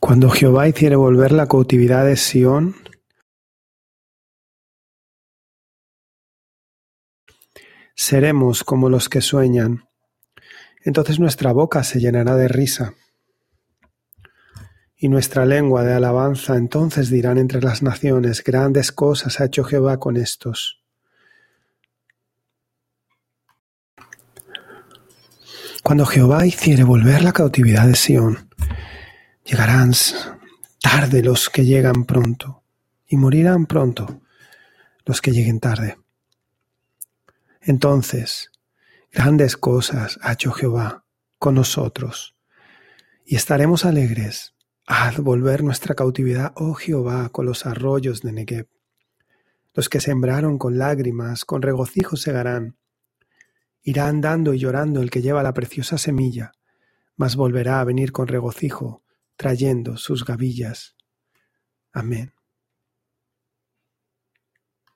Cuando Jehová hiciere volver la cautividad de Sión, seremos como los que sueñan. Entonces nuestra boca se llenará de risa y nuestra lengua de alabanza. Entonces dirán entre las naciones, grandes cosas ha hecho Jehová con estos. Cuando Jehová hiciere volver la cautividad de Sión, llegarán tarde los que llegan pronto, y morirán pronto los que lleguen tarde. Entonces, grandes cosas ha hecho Jehová con nosotros, y estaremos alegres. Haz volver nuestra cautividad, oh Jehová, con los arroyos de Negev. Los que sembraron con lágrimas, con regocijo segarán Irá andando y llorando el que lleva la preciosa semilla, mas volverá a venir con regocijo, trayendo sus gavillas. Amén.